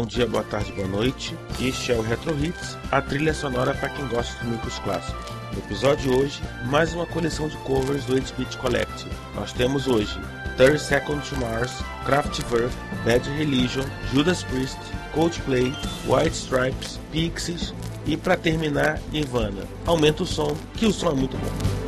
bom dia, boa tarde, boa noite. Este é o Retro Hits, a trilha sonora para quem gosta de muitos clássicos. No episódio de hoje, mais uma coleção de covers do 8-Bit Collective. Nós temos hoje 30 Seconds to Mars, Kraftwerk, Bad Religion, Judas Priest, Coldplay, White Stripes, Pixies e para terminar, Nirvana. Aumenta o som, que o som é muito bom.